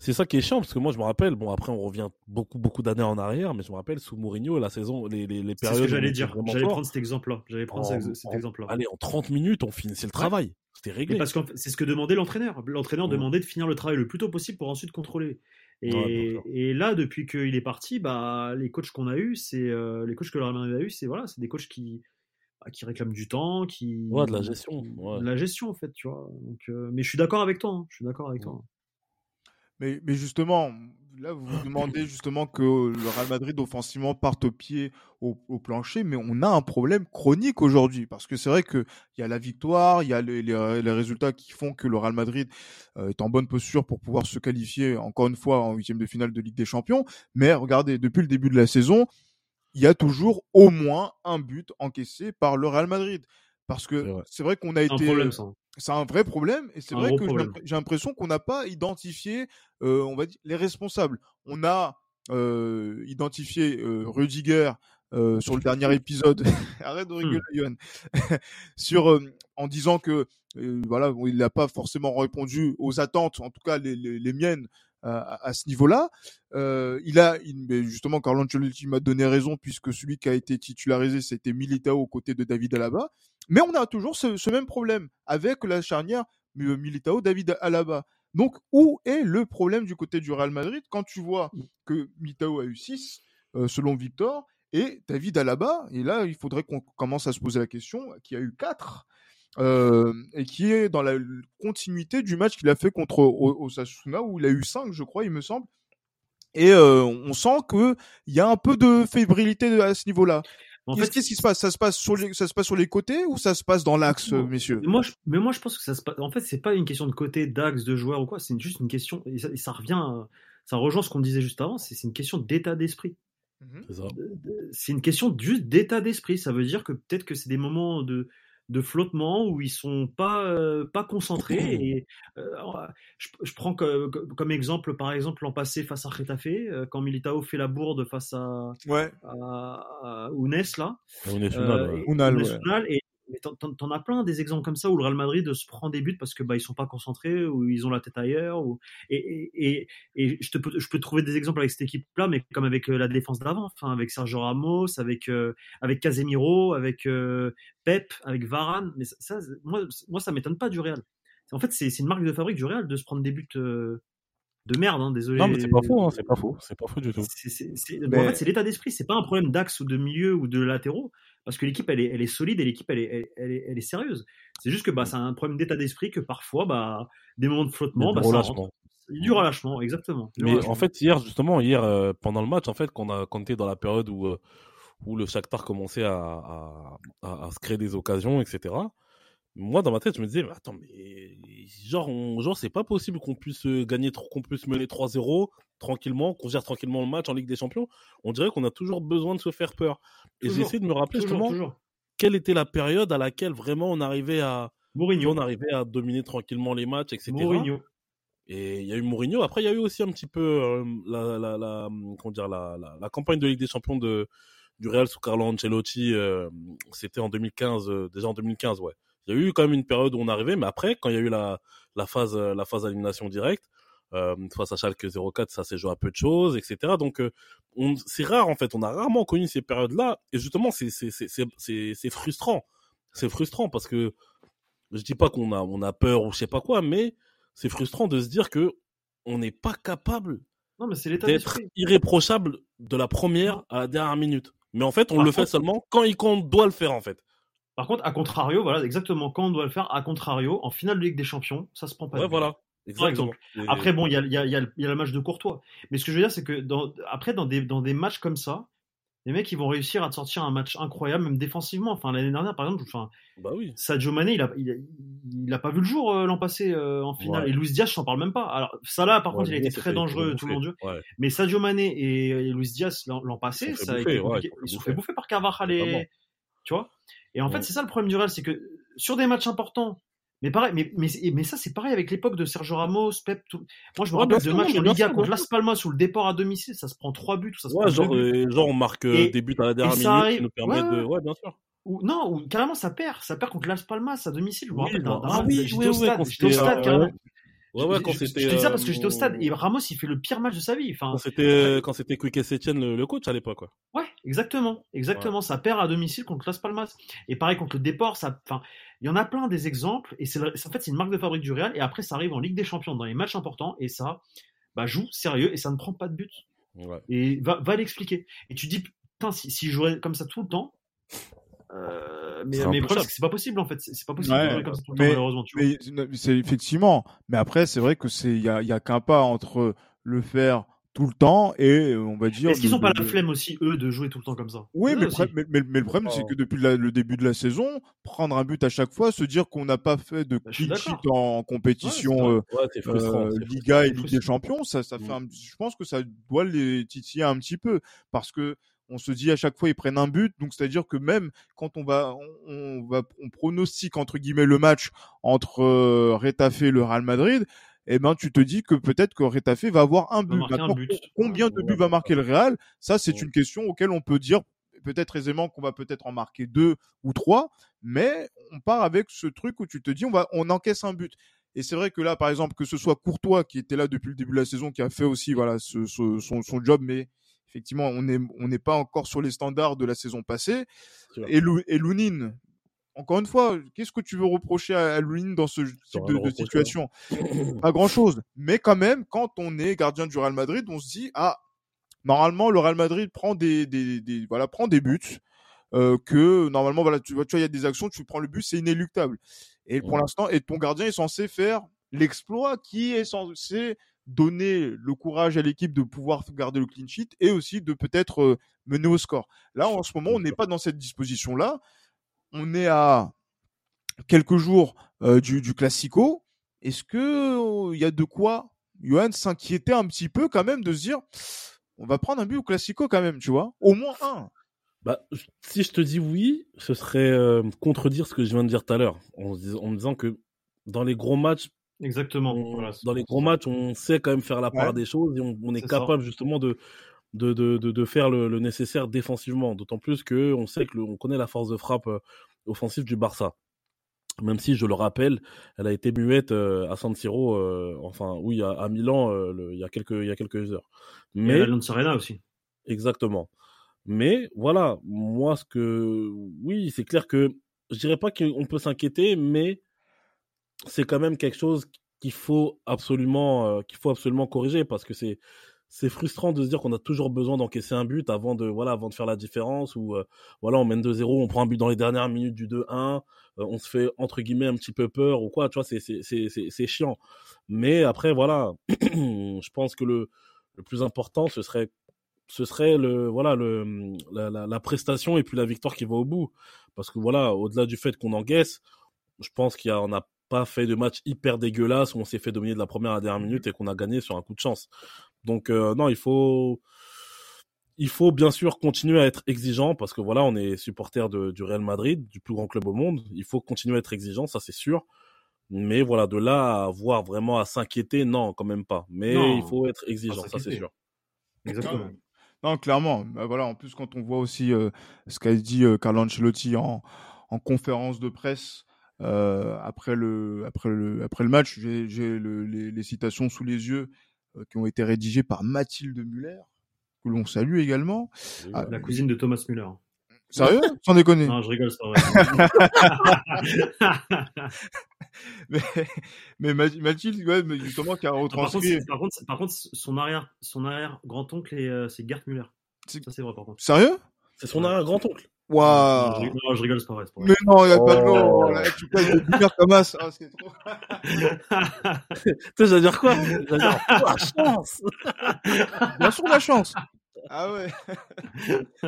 C'est ça qui est chiant parce que moi je me rappelle, bon après on revient beaucoup beaucoup d'années en arrière, mais je me rappelle sous Mourinho la saison, les, les, les périodes. C'est ce que j'allais dire. J'allais prendre cet exemple-là. J'allais prendre cet exemple-là. Allez, en 30 minutes on finissait le travail. C'était réglé. parce que c'est ce que demandait l'entraîneur. L'entraîneur demandait de finir le travail le plus tôt possible pour ensuite contrôler. Et, et là, depuis qu'il est parti, bah, les coachs qu'on a eu, c'est euh, les coachs que le Real Madrid a eu, c'est voilà, c'est des coachs qui bah, qui réclament du temps, qui ouais, de la gestion, de la gestion en fait, tu vois. Donc, euh, mais je suis d'accord avec toi. Hein, je suis d'accord avec toi. Mais, mais justement, là, vous vous demandez justement que le Real Madrid offensivement parte au pied au, plancher, mais on a un problème chronique aujourd'hui parce que c'est vrai qu'il y a la victoire, il y a les, les, résultats qui font que le Real Madrid euh, est en bonne posture pour pouvoir se qualifier encore une fois en huitième de finale de Ligue des Champions. Mais regardez, depuis le début de la saison, il y a toujours au moins un but encaissé par le Real Madrid. Parce que c'est vrai qu'on a été. C'est un vrai problème et c'est vrai que j'ai l'impression qu'on n'a pas identifié, euh, on va dire, les responsables. On a euh, identifié euh, Rudiger sur le dernier épisode. Arrête de rigoler, mmh. sur en disant que voilà, il n'a pas forcément répondu aux attentes, en tout cas les, les, les miennes à, ce niveau-là. Euh, il a, il, justement, Carlo Ancelotti m'a donné raison puisque celui qui a été titularisé, c'était Militao aux côtés de David Alaba. Mais on a toujours ce, même problème avec la charnière euh, Militao, David Alaba. Donc, où est le problème du côté du Real Madrid quand tu vois que Militao a eu 6, euh, selon Victor, et David Alaba, et là, il faudrait qu'on commence à se poser la question, qui a eu 4 euh, et qui est dans la continuité du match qu'il a fait contre Osasuna où il a eu 5 je crois il me semble et euh, on sent que il y a un peu de fébrilité à ce niveau-là. En qu'est-ce, qui se passe? Ça se passe sur les, ça se passe sur les côtés ou ça se passe dans l'axe, messieurs? mais moi, je, mais moi, je pense que ça se passe. En fait, c'est pas une question de côté, d'axe, de joueur ou quoi. C'est juste une question. Et ça, revient, ça rejoint ce qu'on disait juste avant. C'est, une question d'état d'esprit. Mmh c'est, une question juste d'état d'esprit. Ça veut dire que peut-être que c'est des moments de de flottement où ils sont pas euh, pas concentrés et euh, je, je, prends comme exemple par exemple l'an passé face à Retafe euh, quand Militao fait la bourde face à ouais. à, là Ounes, euh, Unal, et, mais t'en as plein des exemples comme ça où le Real Madrid se prend des buts parce que bah ils sont pas concentrés ou ils ont la tête ailleurs ou et, et, et, je, te peux, je peux trouver des exemples avec cette équipe là mais comme avec euh, la défense d'avant enfin avec Sergio Ramos avec euh, avec Casemiro avec euh, Pep avec Varane mais ça, moi moi ça m'étonne pas du Real en fait c'est une marque de fabrique du Real de se prendre des buts de merde, hein, désolé. Non, mais c'est pas faux, hein, c'est pas faux, c'est pas faux du tout. C'est, En fait, c'est l'état d'esprit, c'est pas un problème d'axe ou de milieu ou de latéraux, parce que l'équipe, elle est, elle est solide et l'équipe, elle est, elle, est, elle est sérieuse. C'est juste que bah, c'est un problème d'état d'esprit que parfois, bah, des moments de flottement, bah, ça rentre. Du relâchement, exactement. mais en fait, hier, justement, hier, euh, pendant le match, en fait, quand on a compté dans la période où, euh, où le Shakhtar commençait à, à, à, à se créer des occasions, etc., moi dans ma tête je me disais mais attends mais genre genre c'est pas possible qu'on puisse euh, gagner qu'on puisse mener 3-0 tranquillement qu'on gère tranquillement le match en Ligue des Champions. On dirait qu'on a toujours besoin de se faire peur. Et j'essaie de me rappeler justement quelle était la période à laquelle vraiment on arrivait à Mourinho. on arrivait à dominer tranquillement les matchs etc Mourinho. Et il y a eu Mourinho. Après il y a eu aussi un petit peu euh, la, la, la, comment dire la, la, campagne de Ligue des Champions de du Real sous Carlo Ancelotti euh, c'était en 2015 déjà en 2015 ouais il y a eu quand même une période où on arrivait, mais après, quand il y a eu la, la phase, la phase d'élimination directe, euh, face à Schalke 04, ça s'est joué à peu de choses, etc. Donc, euh, c'est rare en fait. On a rarement connu ces périodes-là, et justement, c'est c'est frustrant. C'est frustrant parce que je dis pas qu'on a on a peur ou je sais pas quoi, mais c'est frustrant de se dire que on n'est pas capable d'être irréprochable de la première à la dernière minute. Mais en fait, on le fait seulement quand, il, on doit le faire en fait. Par contre, à contrario, voilà, exactement quand on doit le faire, à contrario, en finale de Ligue des Champions, ça se prend pas. Ouais, voilà. Exactement. Après, bon, il y a, y, a, y, a, le match de Courtois. Mais ce que je veux dire, c'est que dans, après, dans des, dans des matchs comme ça, les mecs, ils vont réussir à te sortir un match incroyable, même défensivement. Enfin, l'année dernière, par exemple, enfin, bah oui. Sadio Mané, il a, il, a, pas vu le jour euh, l'an passé euh, en finale. Et Luis Diaz, j'en parle même pas. Alors, ça là, par contre, il a été très dangereux tout le long Mais Sadio Mané et, Luis Diaz l'an passé, ça a été ils se sont fait bouffer par Carvajal et, tu vois? Et en fait, c'est ça le problème du Real, c'est que sur des matchs importants, mais pareil, mais, mais, mais ça, c'est pareil avec l'époque de Sergio Ramos, Pep. Tout... Moi, je me rappelle de matchs en Liga contre Las Palmas sous le départ à domicile, ça se prend trois buts. Ça se ouais, genre, genre, on marque euh, des buts à la dernière minute arrive... qui nous permet de. Ouais, bien sûr. Ou, non, ou carrément, ça perd. Ça perd contre Las Palmas à domicile. Je me rappelle d'un. Ah oui, j'étais au stade carrément. Ouais, ouais, quand c'était. Je dis ça parce que j'étais au stade et Ramos, il fait le pire match de sa vie. Enfin, quand c'était, quand c'était Quique Etienne le, le, coach à l'époque, quoi. Ouais, exactement, exactement. Ça perd à domicile contre Las Palmas. Et pareil contre le déport, ça, enfin, il y en a plein des exemples et c'est, en fait, c'est une marque de fabrique du Real et après, ça arrive en Ligue des Champions dans les matchs importants et ça, bah, joue sérieux et ça ne prend pas de but. Ouais. Et va, va l'expliquer. Et tu dis, putain, si, si je jouais comme ça tout le temps, euh, mais, mais c'est pas possible en fait. C'est pas possible ouais, comme ça mais, malheureusement. Tu mais c'est effectivement. Mais après, c'est vrai que c'est il y a, y a qu'un pas entre le faire tout le temps et on va dire. Est-ce qu'ils ont pas la flemme aussi eux de jouer tout le temps comme ça? Oui, mais, mais, mais, mais, le problème c'est que depuis la, le début de la saison, prendre un but à chaque fois, se dire qu'on n'a pas fait de bah, clean sheet en compétition ouais, euh, euh, Liga et Ligue des Champions, ça, ça fait. Un, je pense que ça doit les titiller un petit peu parce que on se dit à chaque fois ils prennent un but, donc c'est-à-dire que même quand on va, on, va, on pronostique entre guillemets le match entre euh, et le Real Madrid, eh ben tu te dis que peut-être que Retafe va avoir un but. Combien de buts va marquer le Real? Ça c'est une question auquel on peut dire peut-être aisément qu'on va peut-être en marquer deux ou trois, mais on part avec ce truc où tu te dis on va, on encaisse un but. Et c'est vrai que là, par exemple, que ce soit Courtois qui était là depuis le début de la saison, qui a fait aussi voilà ce, son, son job, mais effectivement, on n'est on n'est pas encore sur les standards de la saison passée. Et, Lou, et Lounine, encore une fois, qu'est-ce que tu veux reprocher à, Lounine dans ce type de, situation? Pas grand-chose. Mais quand même, quand on est gardien du Real Madrid, on se dit ah normalement le Real Madrid prend des, des, des voilà prend des buts. Euh, que normalement voilà tu vois tu vois il y a des actions tu prends le but c'est inéluctable et pour l'instant et ton gardien est censé faire l'exploit qui est censé donner le courage à l'équipe de pouvoir garder le clean sheet et aussi de peut-être euh, mener au score. Là, en ce moment, on n'est pas dans cette disposition-là. On est à quelques jours euh, du, du Classico. Est-ce que il y a de quoi, Johan, s'inquiéter un petit peu quand même de se dire, on va prendre un but au Classico quand même, tu vois, au moins un. Bah, si je te dis oui, ce serait euh, contredire ce que je viens de dire tout à l'heure, en, en me disant que dans les gros matchs, Exactement. dans les gros matchs, on sait quand même faire la part des choses et on, est, capable justement de, de, de, de, faire le, nécessaire défensivement. D'autant plus que on sait que on connaît la force de frappe euh, offensive du Barça. Même si, je le rappelle, elle a été muette euh, à San Siro, euh, enfin, oui, à, Milan, il, y a quelques, il y a quelques heures. Mais, et à Arena aussi. Exactement. Mais voilà, moi, ce que. Oui, c'est clair que. Je dirais pas qu'on peut s'inquiéter, mais c'est quand même quelque chose qu'il faut absolument euh, qu'il faut absolument corriger parce que c'est c'est frustrant de se dire qu'on a toujours besoin d'encaisser un but avant de voilà avant de faire la différence ou euh, voilà on mène 2-0 on prend un but dans les dernières minutes du 2-1 euh, on se fait entre guillemets un petit peu peur ou quoi tu vois c'est c'est c'est c'est chiant. Mais après voilà je pense que le le plus important ce serait ce serait le voilà le la, la, la prestation et puis la victoire qui va au bout. Parce que voilà au-delà du fait qu'on encaisse je pense qu'il y a pas fait de match hyper dégueulasse où on s'est fait dominer de la première à la dernière minute et qu'on a gagné sur un coup de chance. Donc euh, non, il faut il faut bien sûr continuer à être exigeant parce que voilà, on est supporter de, du Real Madrid, du plus grand club au monde. Il faut continuer à être exigeant, ça c'est sûr. Mais voilà, de là à voir vraiment à s'inquiéter, non, quand même pas. Mais il faut être exigeant, ça c'est sûr. Exactement. Non, clairement. Bah, voilà, en plus quand on voit aussi euh, ce qu'a dit euh, Carlo Ancelotti en, en conférence de presse euh, après le après le après le match. J'ai les, les, citations sous les yeux euh, qui ont été rédigées par Mathilde Muller, que l'on salue également. Ah, la cousine de Thomas Muller. Sérieux? Sans déconner. Non, je rigole, c'est pas vrai. mais, mais Mathilde, ouais, mais justement, qui a retranscrit. Par contre, par contre, son arrière, son arrière grand-oncle, euh, c'est Gert Muller. Ça, c'est vrai, par contre. Sérieux? C'est son arrière grand-oncle. Waouh Non, je rigole, c'est pas vrai. Mais non, il n'y a pas de nom. Oh. Tu peux être comme ça. Ah, c'est trop. veut dire quoi? Ça veut dire la chance Bien sûr, la chance ah ouais.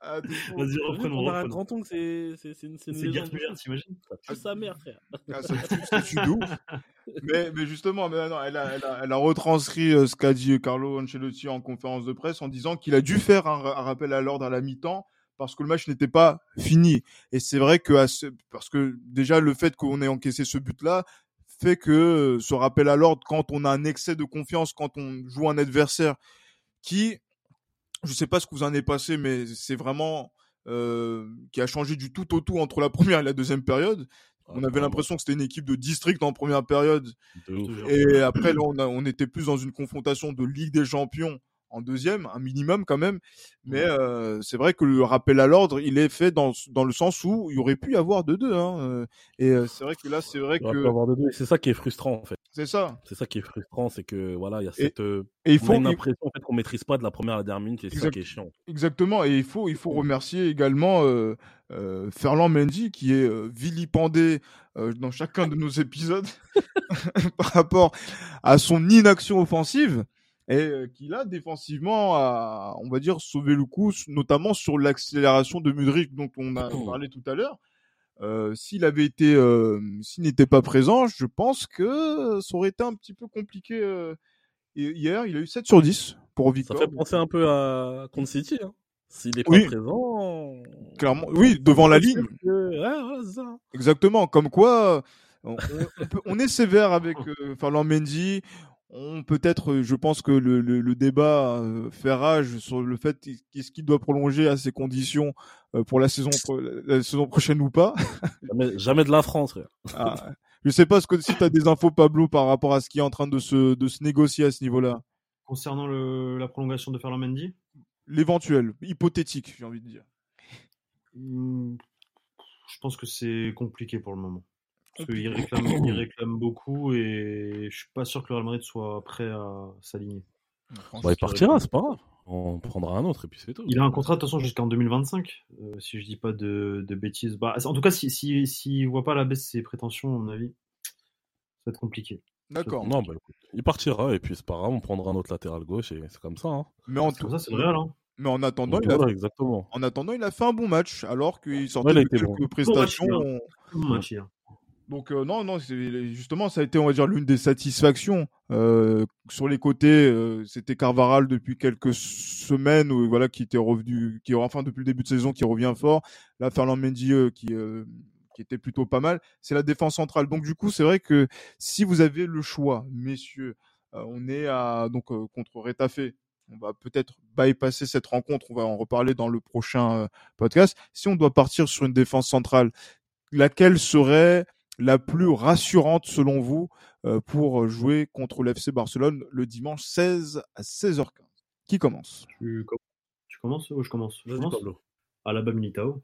ah, Vas-y, reprenons. un grand oncle, c'est c'est une c'est une Gert Muller, t'imagines? C'est sa mère, frère. Ah, ça tue d'où mais, mais justement, mais non, elle, a, elle, a, elle a retranscrit euh, ce qu'a dit Carlo Ancelotti en conférence de presse en disant qu'il a dû faire un, un rappel à l'ordre à la mi-temps parce que le match n'était pas fini. Et c'est vrai que parce que déjà le fait qu'on ait encaissé ce but-là fait que ce rappel à l'ordre quand on a un excès de confiance, quand on joue un adversaire qui je sais pas ce que vous en avez passé, mais c'est vraiment euh, qui a changé du tout au tout entre la première et la deuxième période. Ah, on avait l'impression que c'était une équipe de district en première période. Et après, là, on, a, on était plus dans une confrontation de Ligue des Champions en deuxième, un minimum quand même. Mais euh, c'est vrai que le rappel à l'ordre, il est fait dans, dans le sens où il aurait pu y avoir de deux. Hein. Euh, et euh, c'est vrai que là, c'est vrai que. C'est ça qui est frustrant en fait. C'est ça. C'est ça qui est frustrant, c'est que voilà, il y a cette. Et, il faut. une impression en fait, qu'on maîtrise pas de la première à la dernière minute, et c'est ça qui est chiant. Exactement. Et il faut, il faut remercier également Ferland Mendy qui est vilipendé dans chacun de nos épisodes par rapport à son inaction offensive et qui là défensivement a, on va dire, sauvé le coup, notamment sur l'accélération de Mudrik dont on a oh. parlé tout à l'heure. Euh, s'il avait été, euh, s'il n'était pas présent, je pense que ça aurait été un petit peu compliqué. Euh, hier, il a eu 7 sur 10 pour Victor. Ça fait penser un peu à Con City. Hein. S'il n'est pas présent, clairement, oui, devant la ligne. Exactement. Comme quoi, on, on, est sévère avec euh, Ferland Mendy on peut-être, euh, je pense que le, le, débat euh, fait rage sur le fait qu'est-ce qu'il doit prolonger à ces conditions euh, pour la saison, la saison prochaine ou pas. Jamais, de la France. Ah, je sais pas ce que si tu as des infos Pablo par rapport à ce qui est en train de se, de se négocier à ce niveau-là. Concernant le, la prolongation de Ferland Mendy? L'éventuel, hypothétique, j'ai envie de dire. Hmm, je pense que c'est compliqué pour le moment. Parce qu'il réclame, il réclame beaucoup et je suis pas sûr que le Real Madrid soit prêt à s'aligner. Bah, il partira, c'est pas grave. On prendra un autre et puis c'est tout. Il a un contrat de toute façon jusqu'en 2025, euh, si je dis pas de, de bêtises. Bah, en tout cas, s'il si, si, voit pas la baisse de ses prétentions, à mon avis, ça va être compliqué. D'accord. Non, bah, il partira et puis c'est pas grave, on prendra un autre latéral gauche et c'est comme ça. Hein. Mais en tout cas, c'est le Real. Hein. Mais en attendant, il a... exactement. en attendant, il a fait un bon match alors qu'il sortait de quelques prestations. Bon match, donc euh, non, non, justement, ça a été, on va dire, l'une des satisfactions euh, sur les côtés. Euh, c'était Carvaral depuis quelques semaines, où, voilà, qui était revenu, qui enfin depuis le début de saison, qui revient fort. Là, Fernand Mendy qui qui était plutôt pas mal. C'est la défense centrale. Donc du coup, c'est vrai que si vous avez le choix, messieurs, on est à donc contre Retafe. On va peut-être bypasser cette rencontre. On va en reparler dans le prochain podcast. Si on doit partir sur une défense centrale, laquelle serait la plus rassurante selon vous euh, pour jouer contre l'FC Barcelone le dimanche 16 à 16h15 Qui commence? Tu, commences? Ou je commence Je commence Alaba Militao.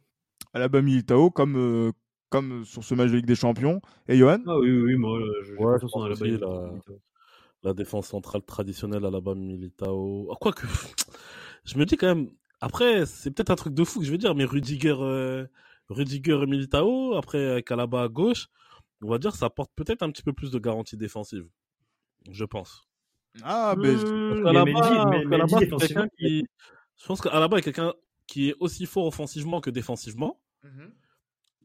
Alaba Militao comme euh, comme sur ce match de Ligue des Champions. Et Johan? Ah oui, oui, moi, je, ouais, la, la, défense centrale traditionnelle Alaba Militao. Ah, que je me dis quand même. Après, c'est peut-être un truc de fou que je veux dire, mais Rudiger, euh, Rudiger et Militao, après avec Alaba à gauche, on va dire ça apporte peut-être un petit peu plus de garantie défensive. Je pense. Ah, mais. Je pense qu'Alaba est quelqu'un qui est aussi fort offensivement que défensivement. Mhm.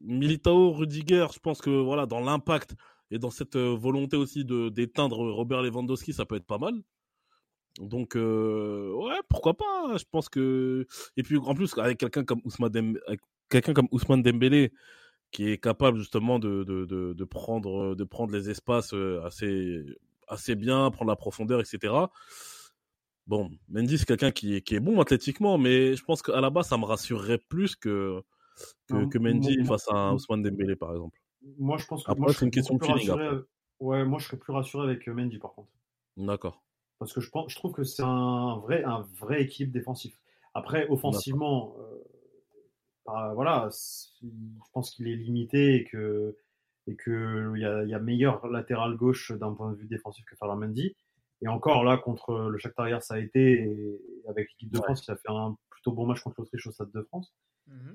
Militao, Rudiger, je pense que voilà, dans l'impact et dans cette euh, volonté aussi de d'éteindre Robert Lewandowski, ça peut être pas mal. Donc euh, ouais, pourquoi pas hein. Je pense que et puis en plus avec quelqu'un comme Ousmane Dembélé, quelqu'un comme Ousmane Dembélé qui est capable justement de, de, de, prendre, de prendre les espaces euh, assez, assez bien, prendre la profondeur, etc. Bon, Mendy, c'est quelqu'un qui, qui, est bon athlétiquement, mais je pense qu'à la base, ça me rassurerait plus que, que, que Mendy face à Ousmane Dembélé, par exemple. moi, je pense que Après, c'est une question de feeling, rassuré. Ouais, moi, je serais plus rassuré avec euh, Mendy, par contre. D'accord. Parce que je, pense, je trouve que c'est un vrai, un vrai équilibre défensif. Après, offensivement, euh, bah, voilà, je pense qu'il est limité et que et que il y a, il y a meilleur latéral gauche d'un point de vue défensif que Ferland Mendy. Et encore là, contre le Shakhtar ça a été et avec l'équipe de Ouais. France, il a fait un plutôt bon match contre l'Autriche au Stade de France.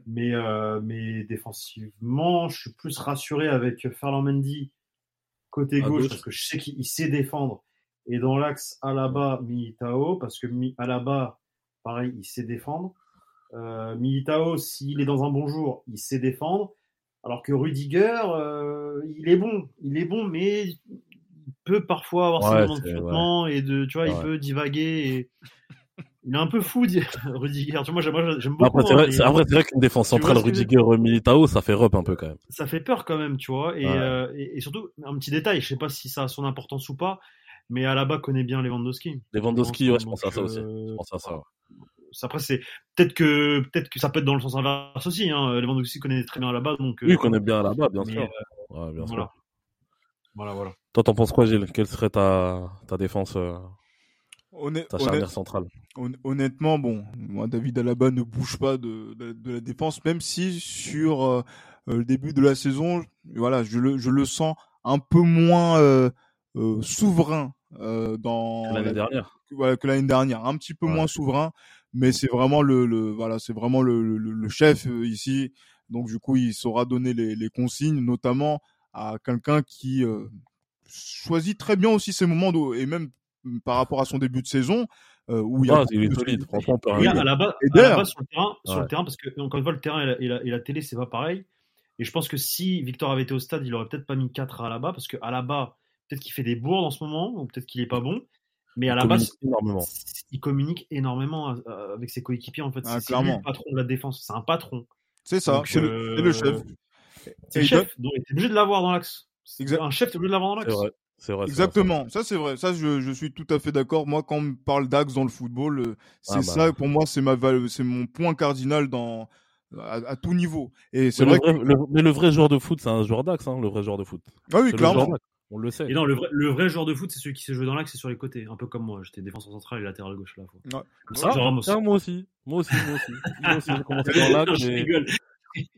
Mais, euh, mais défensivement, je suis plus rassuré avec Ferland Mendy côté gauche, gauche. parce que je sais qu'il il sait défendre. Et dans l'axe Alaba, Militao, parce que Alaba, pareil, il sait défendre. Euh, Militao, s'il est dans un bon jour, il sait défendre. Alors que Rudiger, euh, il est bon, il est bon, mais il peut parfois avoir ses Ouais, moments de flottement et de, tu vois, il peut divaguer. Et... Il est un peu fou, Rudiger. Tu vois, moi, j'aime- beaucoup. Après, c'est hein, vrai, après, c'est vrai qu'une défense centrale ce que je veux Rudiger Militao, ça fait rep un peu quand même. ça fait peur quand même, tu vois. Et, euh, et, et surtout, un petit détail, je sais pas si ça a son importance ou pas, mais Alaba connaît bien Lewandowski. Lewandowski, ouais, je Donc, pense à ça aussi. Je pense à ça. Après, c'est peut-être que peut-être que ça peut être dans le sens inverse aussi. Hein. Lewandowski connaît très bien Alaba, donc. Oui, euh, connaît bien là-bas, bien mais, sûr. euh, Ouais, bien voilà. sûr. Voilà, voilà. Toi, t'en penses quoi, Gilles? Quelle serait ta, ta défense, euh, ta honnête- charnière centrale? hon- honnêtement, bon, moi, David Alaba ne bouge pas de, de, de la défense, même si sur euh, le début de la saison, voilà, je le, je le sens un peu moins euh, euh, souverain euh, dans L'année la- dernière. que, voilà, que l'année dernière, un petit peu Ouais. moins souverain, mais c'est vraiment le, le voilà, c'est vraiment le, le, le chef euh, ici. Donc du coup, il saura donner les, les consignes, notamment à quelqu'un qui euh, choisit très bien aussi ses moments de- et même mm, par rapport à son début de saison euh, où il y a Ah, il est solide, franchement, dire. à la base, Et à la base, sur le terrain, sur Ouais. le terrain, parce que encore une fois, le terrain et la, et la, et la télé, c'est pas pareil. Et je pense que si Victor avait été au stade, il aurait peut-être pas mis 4 à Alaba, parce que Alaba, peut-être qu'il fait des bourdes en ce moment, ou peut-être qu'il est pas bon. Mais à Il la base, énormément. il communique énormément euh, avec ses coéquipiers. En fait, Ah, c'est le patron de la défense. C'est un patron. C'est ça, c'est le, euh, c'est le chef. C'est le chef. Donc, t'es obligé de l'avoir dans l'axe. Un chef, t'es obligé de l'avoir dans C'est l'axe. vrai. C'est vrai. Exactement, ça c'est vrai, ça je, je suis tout à fait d'accord. Moi, quand on me parle d'axe dans le football, euh, c'est Ah bah. ça pour moi, c'est ma c'est mon point cardinal dans à, à tout niveau. Et c'est vrai. vrai Mais, que le vrai- le- mais le vrai joueur de foot, c'est un joueur d'axe, hein, le vrai joueur de foot. ah oui, clairement. On le sait. Et non, le vrai, le vrai joueur de foot, c'est celui qui s'est joué dans l'axe et sur les côtés. Un peu comme moi. J'étais défenseur central et latéral gauche à la fois. Ouais. Comme ça, Ah, genre tiens, moi aussi. Moi aussi, moi aussi. Moi aussi, j'ai commencé dans l'axe. Mais-.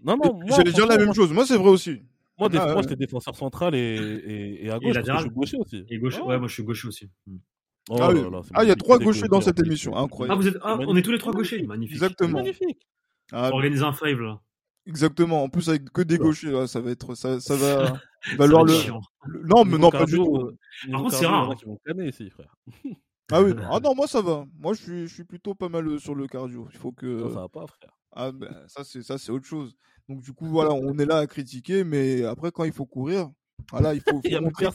Non, non, moi, J'allais dire la même chose. Moi, c'est vrai aussi. Moi, des Ah, fois, j'étais défenseur central et, et, et à Et gauche, parce que je latéral. suis gaucher aussi. Et gauche, Ah. ouais, moi je suis gaucher aussi. Hmm. Oh Ah, oui. là, Ah, il y a trois gauchers dans cette émission, Ah, incroyable. vous êtes, ah, on est tous les trois gauchers. Magnifique. Exactement. Magnifique. Ah, On organise un five là. Exactement. En plus, avec que des Ouais. gauchers, là, ça va être, ça, ça va valoir va le, Non, mais non, pas du tout. euh, niveau contre, c'est rare, hein. qui vont canner ici, frère. Ah oui. Ah non, moi ça va. Moi, je suis, je suis plutôt pas mal euh, sur le cardio. Il faut que. Ça, ça va pas, frère. Ah ben, ça c'est ça c'est autre chose. Donc du coup voilà, on est là à critiquer, mais après quand il faut courir, voilà, il faut, faut Il y a plus montrer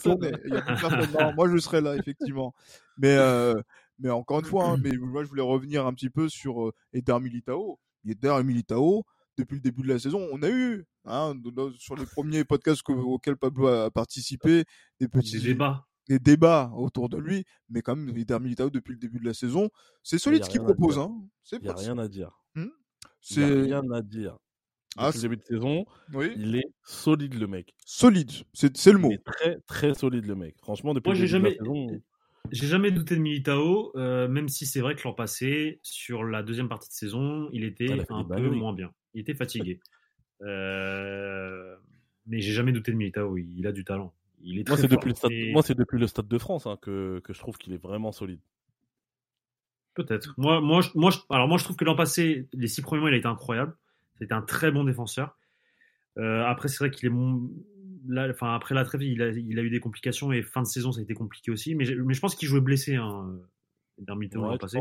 Il y a plus personne. Non, moi je serai là effectivement. Mais euh, mais encore une fois, hein, mais moi je voulais revenir un petit peu sur euh, Eder Militao. Eder Militao, depuis le début de la saison, on a eu hein, de- de- sur les premiers podcasts que- auxquels Pablo a participé des petits Des débats. des débats autour de lui, mais quand même Eder Militao depuis le début de la saison, c'est solide ce qu'il propose. Hein. C'est Il n'y a rien à dire. Il n'y a c'est rien à dire. Ah, Depuis le début de saison, oui. il est solide, le mec. solide, c'est le mot. Il est très, très solide, le mec. Franchement, depuis Moi, le j'ai début jamais, de la saison, j'ai jamais douté de Militao, euh, même si c'est vrai que l'an passé, sur la deuxième partie de saison, il était Ah, un peu moins bien. Il était fatigué. Euh, mais j'ai jamais douté de Militao. Il, il a du talent. Il est moi, c'est depuis, le stade... Et moi, c'est depuis le Stade de France hein, que, que je trouve qu'il est vraiment solide. Peut-être. Moi, moi, je- moi, je- alors moi, je trouve que l'an passé, les six premiers mois, il a été incroyable. C'était un très bon défenseur. Euh, après, c'est vrai qu'il est mon... là, enfin, après la trêve, il a, il a eu des complications et fin de saison, ça a été compliqué aussi. Mais, je pense qu'il jouait blessé, hein, Militao l'an passé.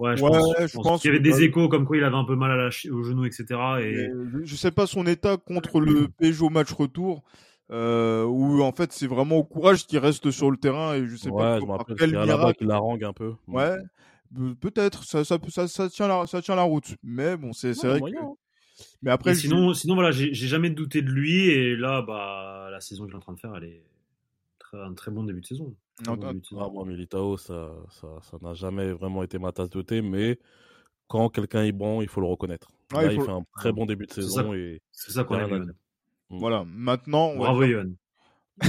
Ouais, je Ouais, pense. je je pense. pense Il y avait des échos comme quoi il avait un peu mal à la au genou, etc. Et Mais je, sais pas son état contre le Peugeot match retour, euh, où en fait c'est vraiment au courage qui reste sur le terrain et je sais Ouais, pas je me par rappelle quel qu'il y a là-bas miracle. qui la rangue un peu. Ouais, Pe- peut-être ça, ça, ça, ça tient la, ça tient la route. Mais bon, c'est vrai moyen, que. hein. Mais après, Et je- sinon, sinon voilà, j'ai j'ai jamais douté de lui et là, bah, la saison qu'il est en train de faire, elle est très, un très bon début de saison. Non. Ah, moi, Militao, ça ça ça n'a jamais vraiment été ma tasse de thé, mais quand quelqu'un est bon, il faut le reconnaître. Ouais, Là, il fait un très bon début de C'est saison et C'est ça qu'on a. Voilà. Maintenant, Bravo, Yohan.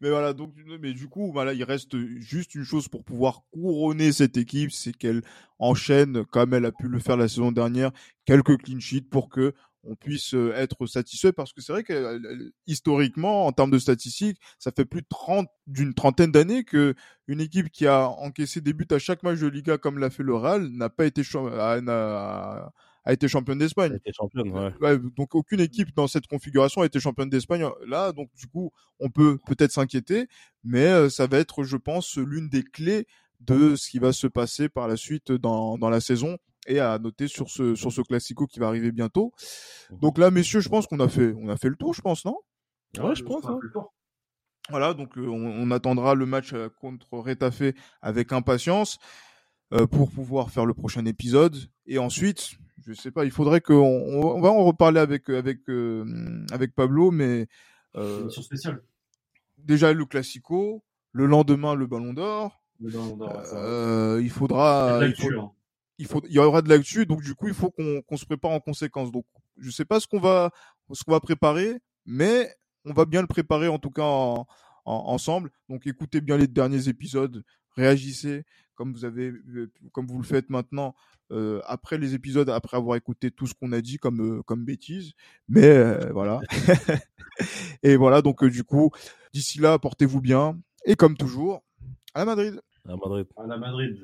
mais voilà, donc, mais du coup, voilà, il reste juste une chose pour pouvoir couronner cette équipe, c'est qu'elle enchaîne, comme elle a pu le faire la saison dernière, quelques clean sheets pour que on puisse être satisfait parce que c'est vrai que historiquement en termes de statistiques ça fait plus de 30 d'une trentaine d'années que une équipe qui a encaissé des buts à chaque match de Liga comme l'a fait le Real n'a pas été a, a été championne d'Espagne. championne, ouais. ouais. Donc aucune équipe dans cette configuration a été championne d'Espagne là. Donc du coup, on peut peut-être s'inquiéter, mais euh, ça va être, je pense, l'une des clés de ce qui va se passer par la suite dans, dans la saison et à noter sur ce sur ce classico qui va arriver bientôt. Mhm. Donc là, messieurs, je pense qu'on a fait on a fait le tour, je pense, non? Ouais, je pense. Hein. Voilà, donc euh, on, on, attendra le match euh, contre Retafe avec impatience euh, pour pouvoir faire le prochain épisode et ensuite je sais pas, il faudrait qu'on on va en reparler avec avec euh, avec Pablo, mais euh, spéciale. Déjà le classico, le lendemain le Ballon d'Or. Le Ballon d'Or. Euh, il faudra. Il, faut, hein. Il, faut, il y aura de l'actu, donc du coup il faut qu'on qu'on se prépare en conséquence. Donc je sais pas ce qu'on va ce qu'on va préparer, mais on va bien le préparer en tout cas en, en, ensemble. Donc écoutez bien les derniers épisodes, réagissez comme vous avez comme vous le faites maintenant euh, après les épisodes, après avoir écouté tout ce qu'on a dit comme euh, comme bêtises. Mais euh, voilà. et voilà, donc du coup, d'ici là, portez-vous bien. Et comme toujours, à la Madrid. À Madrid. À la Madrid.